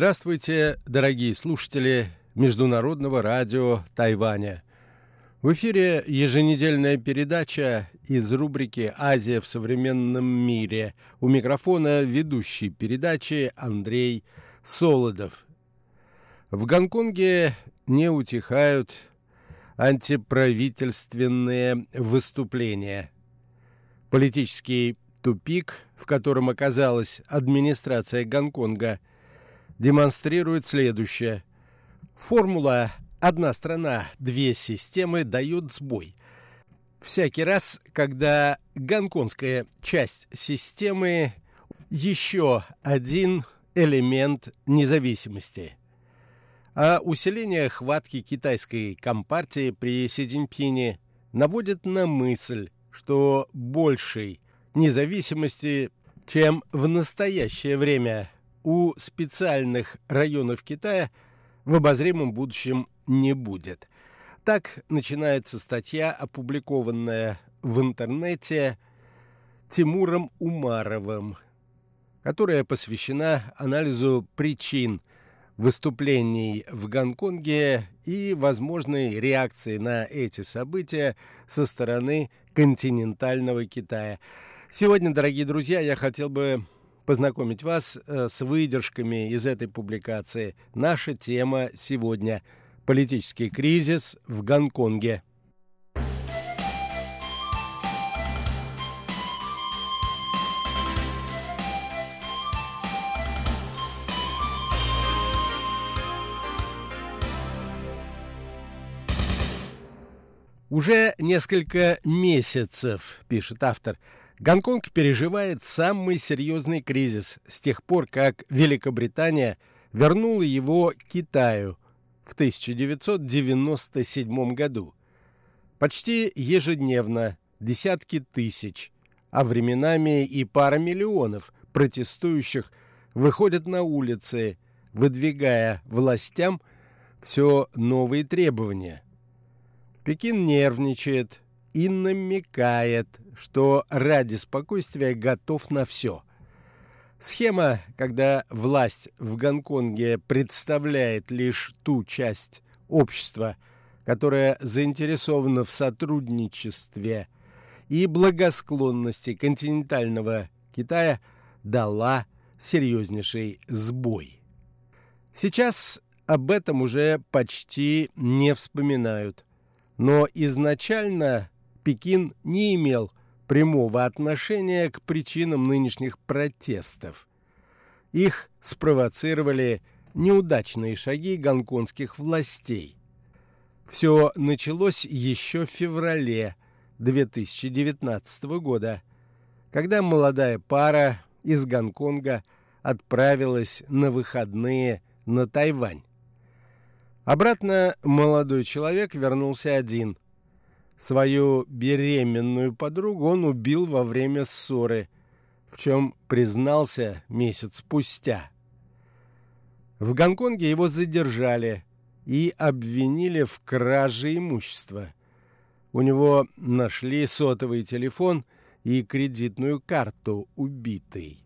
Здравствуйте, дорогие слушатели Международного радио Тайваня. В эфире еженедельная передача из рубрики «Азия в современном мире». У микрофона ведущий передачи Андрей Солодов. В Гонконге не утихают антиправительственные выступления. Политический тупик, в котором оказалась администрация Гонконга – демонстрирует следующее. Формула «одна страна, две системы» дает сбой. Всякий раз, когда гонконгская часть системы еще один элемент независимости. А усиление хватки китайской компартии при Си наводит на мысль, что большей независимости, чем в настоящее время у специальных районов Китая в обозримом будущем не будет. Так начинается статья, опубликованная в интернете Тимуром Умаровым, которая посвящена анализу причин выступлений в Гонконге и возможной реакции на эти события со стороны континентального Китая. Сегодня, дорогие друзья, я хотел бы познакомить вас э, с выдержками из этой публикации. Наша тема сегодня – политический кризис в Гонконге. Уже несколько месяцев, пишет автор, Гонконг переживает самый серьезный кризис с тех пор, как Великобритания вернула его Китаю в 1997 году. Почти ежедневно десятки тысяч, а временами и пара миллионов протестующих выходят на улицы, выдвигая властям все новые требования. Пекин нервничает, и намекает, что ради спокойствия готов на все. Схема, когда власть в Гонконге представляет лишь ту часть общества, которая заинтересована в сотрудничестве и благосклонности континентального Китая, дала серьезнейший сбой. Сейчас об этом уже почти не вспоминают. Но изначально Пекин не имел прямого отношения к причинам нынешних протестов. Их спровоцировали неудачные шаги гонконгских властей. Все началось еще в феврале 2019 года, когда молодая пара из Гонконга отправилась на выходные на Тайвань. Обратно молодой человек вернулся один – Свою беременную подругу он убил во время ссоры, в чем признался месяц спустя. В Гонконге его задержали и обвинили в краже имущества. У него нашли сотовый телефон и кредитную карту убитой.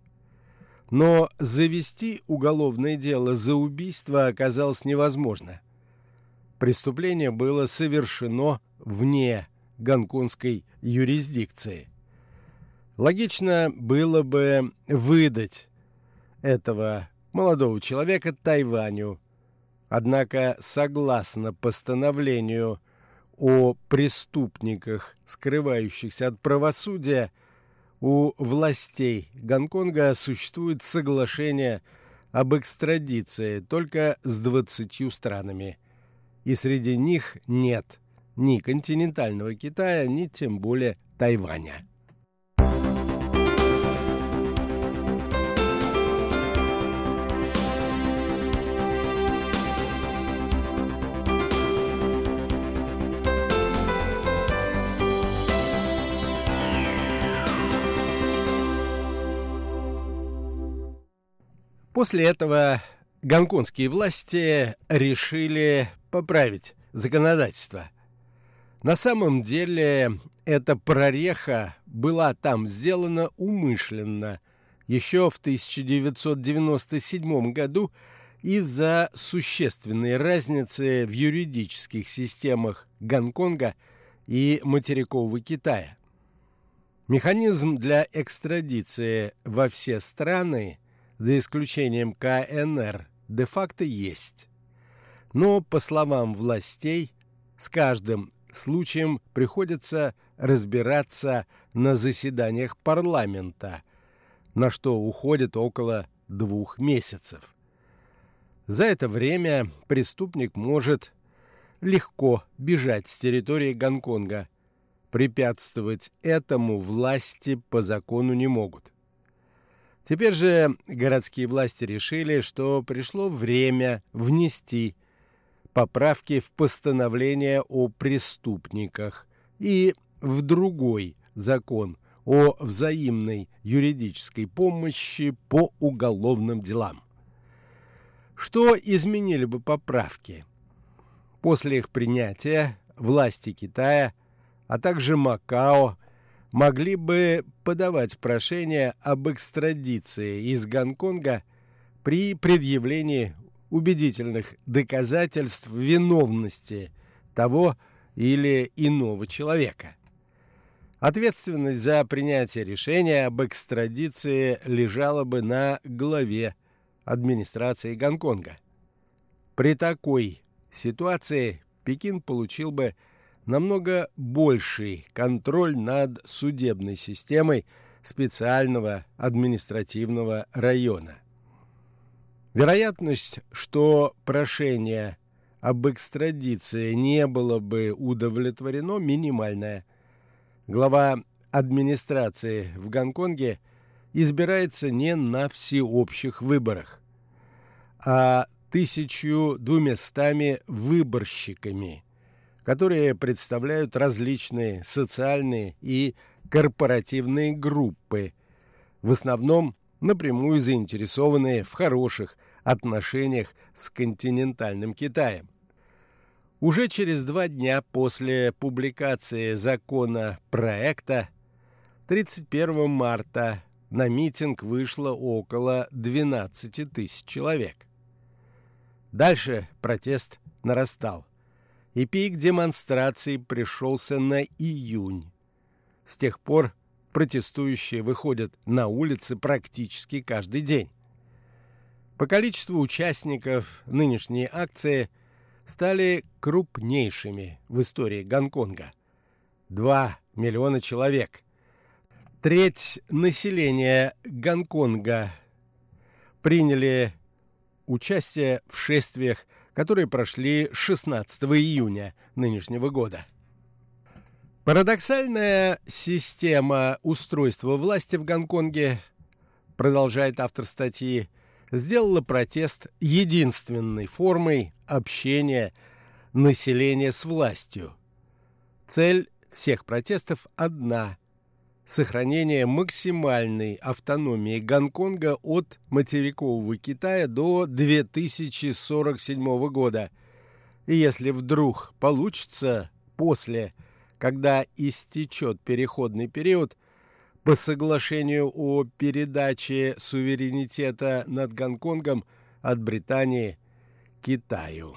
Но завести уголовное дело за убийство оказалось невозможно. Преступление было совершено вне гонконгской юрисдикции. Логично было бы выдать этого молодого человека Тайваню. Однако, согласно постановлению о преступниках, скрывающихся от правосудия, у властей Гонконга существует соглашение об экстрадиции только с двадцатью странами, и среди них нет ни континентального Китая, ни тем более Тайваня. После этого гонконгские власти решили поправить законодательство. На самом деле эта прореха была там сделана умышленно. Еще в 1997 году из-за существенной разницы в юридических системах Гонконга и материкового Китая. Механизм для экстрадиции во все страны, за исключением КНР, де-факто есть. Но, по словам властей, с каждым случаем приходится разбираться на заседаниях парламента, на что уходит около двух месяцев. За это время преступник может легко бежать с территории Гонконга. Препятствовать этому власти по закону не могут. Теперь же городские власти решили, что пришло время внести поправки в постановление о преступниках и в другой закон о взаимной юридической помощи по уголовным делам. Что изменили бы поправки? После их принятия власти Китая, а также Макао могли бы подавать прошение об экстрадиции из Гонконга при предъявлении убедительных доказательств виновности того или иного человека. Ответственность за принятие решения об экстрадиции лежала бы на главе администрации Гонконга. При такой ситуации Пекин получил бы намного больший контроль над судебной системой специального административного района. Вероятность, что прошение об экстрадиции не было бы удовлетворено, минимальная. Глава администрации в Гонконге – избирается не на всеобщих выборах, а тысячу двумястами выборщиками, которые представляют различные социальные и корпоративные группы, в основном напрямую заинтересованные в хороших отношениях с континентальным Китаем. Уже через два дня после публикации закона проекта 31 марта на митинг вышло около 12 тысяч человек. Дальше протест нарастал, и пик демонстраций пришелся на июнь. С тех пор протестующие выходят на улицы практически каждый день. По количеству участников нынешние акции стали крупнейшими в истории Гонконга. 2 миллиона человек, Треть населения Гонконга приняли участие в шествиях, которые прошли 16 июня нынешнего года. Парадоксальная система устройства власти в Гонконге, продолжает автор статьи, сделала протест единственной формой общения населения с властью. Цель всех протестов одна – сохранение максимальной автономии Гонконга от материкового Китая до 2047 года. И если вдруг получится после, когда истечет переходный период, по соглашению о передаче суверенитета над Гонконгом от Британии Китаю.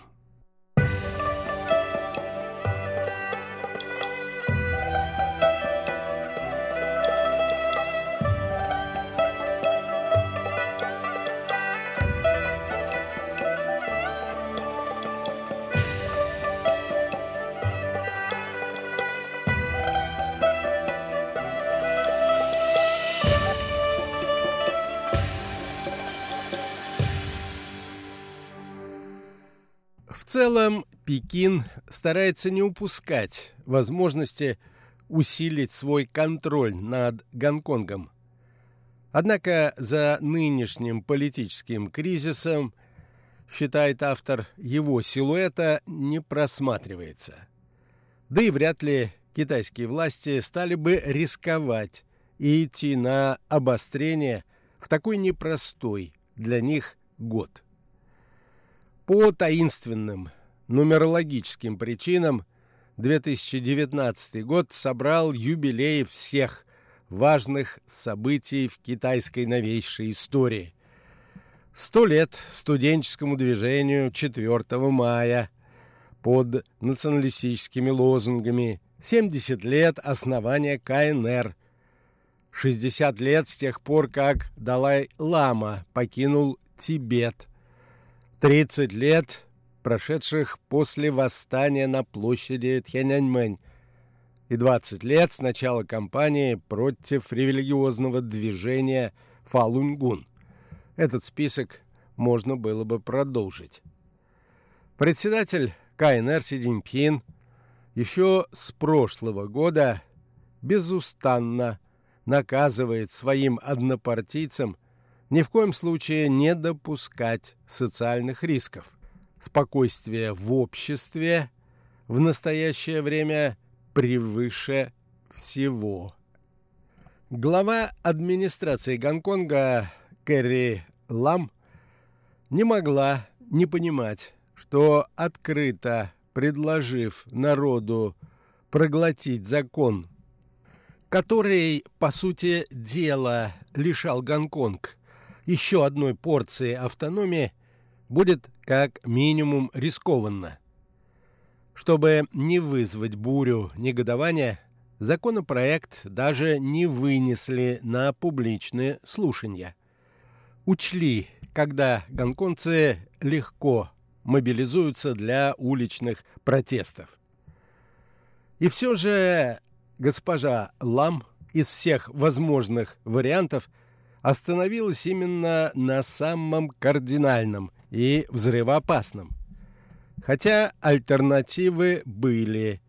Целом Пекин старается не упускать возможности усилить свой контроль над Гонконгом. Однако за нынешним политическим кризисом, считает автор, его силуэта не просматривается. Да и вряд ли китайские власти стали бы рисковать и идти на обострение в такой непростой для них год. По таинственным нумерологическим причинам 2019 год собрал юбилей всех важных событий в китайской новейшей истории. Сто лет студенческому движению 4 мая под националистическими лозунгами, 70 лет основания КНР, 60 лет с тех пор, как Далай-Лама покинул Тибет, 30 лет, прошедших после восстания на площади Тяньаньмэнь, и 20 лет с начала кампании против религиозного движения Фалунгун. Этот список можно было бы продолжить. Председатель КНР Си Цзиньпин еще с прошлого года безустанно наказывает своим однопартийцам ни в коем случае не допускать социальных рисков. Спокойствие в обществе в настоящее время превыше всего. Глава администрации Гонконга Кэрри Лам не могла не понимать, что открыто предложив народу проглотить закон, который, по сути дела, лишал Гонконг еще одной порции автономии, будет как минимум рискованно. Чтобы не вызвать бурю негодования, законопроект даже не вынесли на публичные слушания. Учли, когда гонконгцы легко мобилизуются для уличных протестов. И все же госпожа Лам из всех возможных вариантов остановилась именно на самом кардинальном и взрывоопасном. Хотя альтернативы были.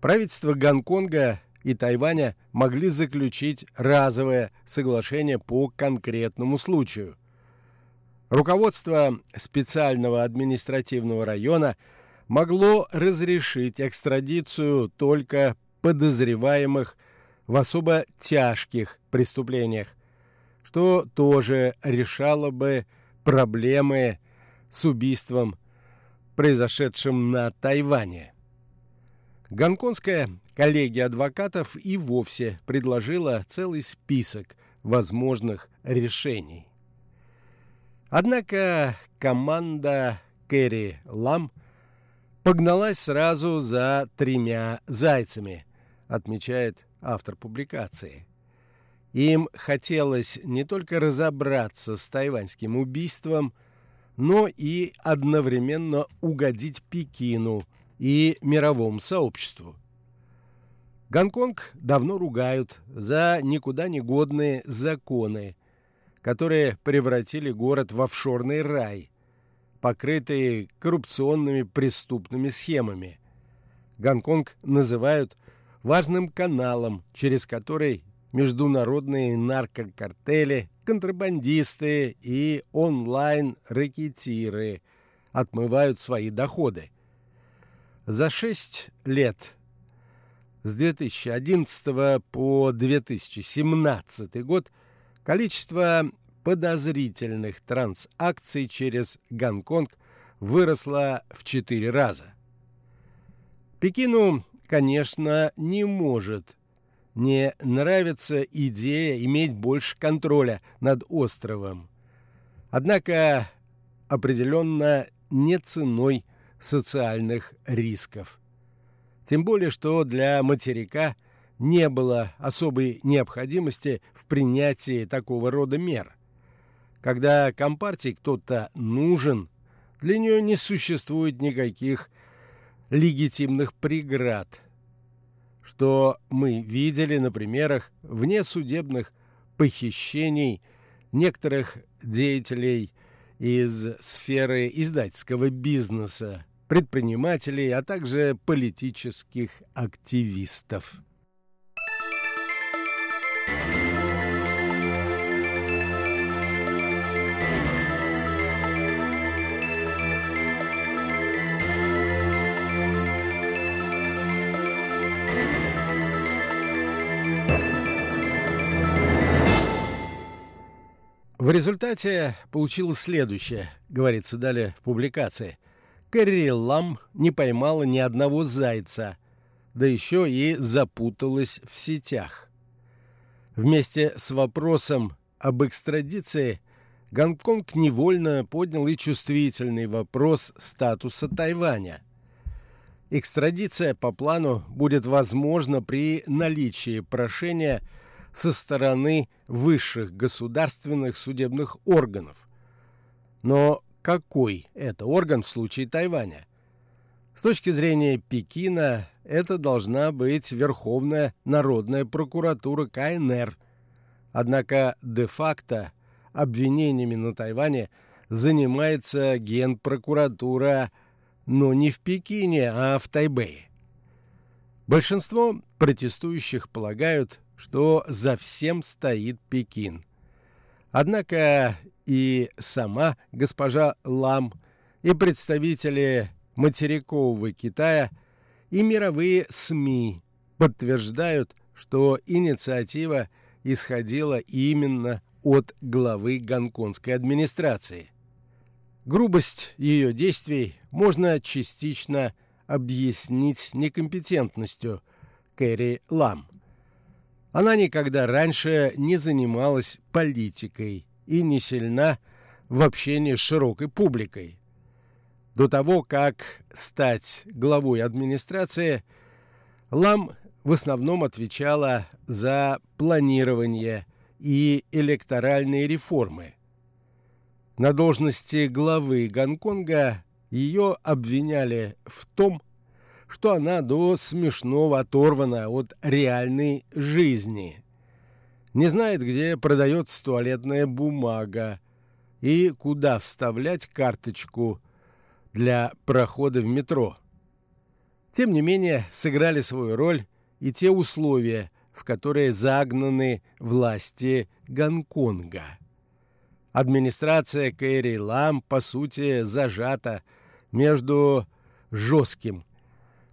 Правительство Гонконга и Тайваня могли заключить разовое соглашение по конкретному случаю – Руководство специального административного района могло разрешить экстрадицию только подозреваемых в особо тяжких преступлениях, что тоже решало бы проблемы с убийством, произошедшим на Тайване. Гонконгская коллегия адвокатов и вовсе предложила целый список возможных решений. Однако команда Кэрри Лам погналась сразу за тремя зайцами, отмечает автор публикации. Им хотелось не только разобраться с тайваньским убийством, но и одновременно угодить Пекину и мировому сообществу. Гонконг давно ругают за никуда не годные законы, которые превратили город в офшорный рай, покрытый коррупционными преступными схемами. Гонконг называют важным каналом, через который международные наркокартели, контрабандисты и онлайн-рэкетиры отмывают свои доходы. За шесть лет с 2011 по 2017 год – Количество подозрительных трансакций через Гонконг выросло в четыре раза. Пекину, конечно, не может не нравится идея иметь больше контроля над островом. Однако определенно не ценой социальных рисков. Тем более, что для материка не было особой необходимости в принятии такого рода мер. Когда Компартии кто-то нужен, для нее не существует никаких легитимных преград, что мы видели на примерах внесудебных похищений некоторых деятелей из сферы издательского бизнеса, предпринимателей, а также политических активистов. В результате получилось следующее, говорится далее в публикации. Кэрри Лам не поймала ни одного зайца, да еще и запуталась в сетях. Вместе с вопросом об экстрадиции Гонконг невольно поднял и чувствительный вопрос статуса Тайваня. Экстрадиция по плану будет возможна при наличии прошения со стороны высших государственных судебных органов. Но какой это орган в случае Тайваня? С точки зрения Пекина, это должна быть Верховная Народная прокуратура КНР. Однако де-факто обвинениями на Тайване занимается Генпрокуратура, но не в Пекине, а в Тайбэе. Большинство протестующих полагают, что за всем стоит Пекин. Однако и сама госпожа Лам, и представители материкового Китая и мировые СМИ подтверждают, что инициатива исходила именно от главы гонконгской администрации. Грубость ее действий можно частично объяснить некомпетентностью Кэрри Лам. Она никогда раньше не занималась политикой и не сильна в общении с широкой публикой. До того, как стать главой администрации, Лам в основном отвечала за планирование и электоральные реформы. На должности главы Гонконга ее обвиняли в том, что она до смешного оторвана от реальной жизни. Не знает, где продается туалетная бумага и куда вставлять карточку для прохода в метро. Тем не менее, сыграли свою роль и те условия, в которые загнаны власти Гонконга. Администрация Кэрри Лам, по сути, зажата между жестким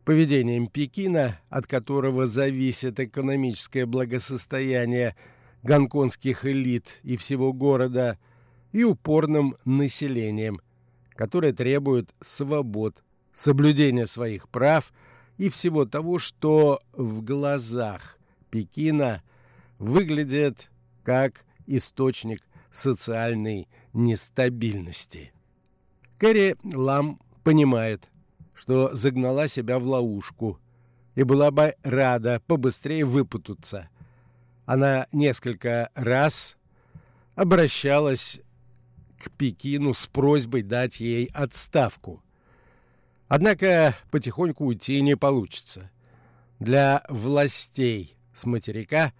поведением Пекина, от которого зависит экономическое благосостояние гонконгских элит и всего города, и упорным населением, которое требует свобод, соблюдения своих прав и всего того, что в глазах Пекина выглядит как источник социальной нестабильности. Кэрри Лам понимает, что загнала себя в ловушку и была бы рада побыстрее выпутаться. Она несколько раз обращалась к Пекину с просьбой дать ей отставку. Однако потихоньку уйти не получится. Для властей с материка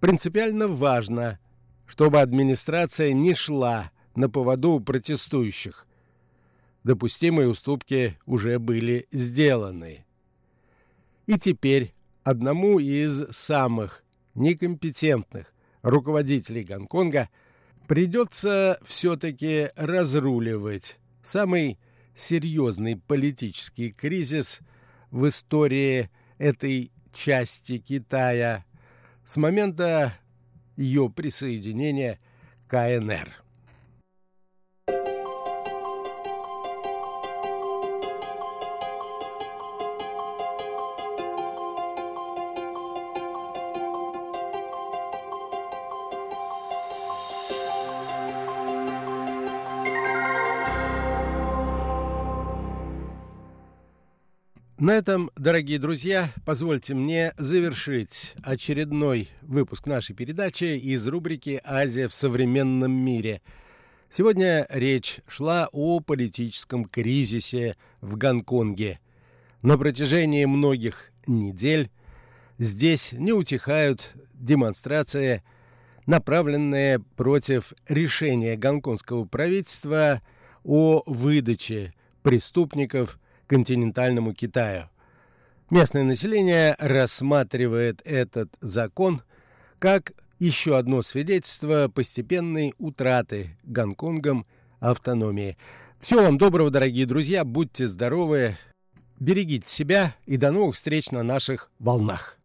принципиально важно, чтобы администрация не шла на поводу протестующих. Допустимые уступки уже были сделаны. И теперь одному из самых некомпетентных руководителей Гонконга придется все-таки разруливать самый серьезный политический кризис в истории этой части Китая с момента ее присоединения к КНР. На этом, дорогие друзья, позвольте мне завершить очередной выпуск нашей передачи из рубрики «Азия в современном мире». Сегодня речь шла о политическом кризисе в Гонконге. На протяжении многих недель здесь не утихают демонстрации, направленные против решения гонконгского правительства о выдаче преступников – континентальному Китаю. Местное население рассматривает этот закон как еще одно свидетельство постепенной утраты Гонконгом автономии. Всего вам доброго, дорогие друзья, будьте здоровы, берегите себя и до новых встреч на наших волнах.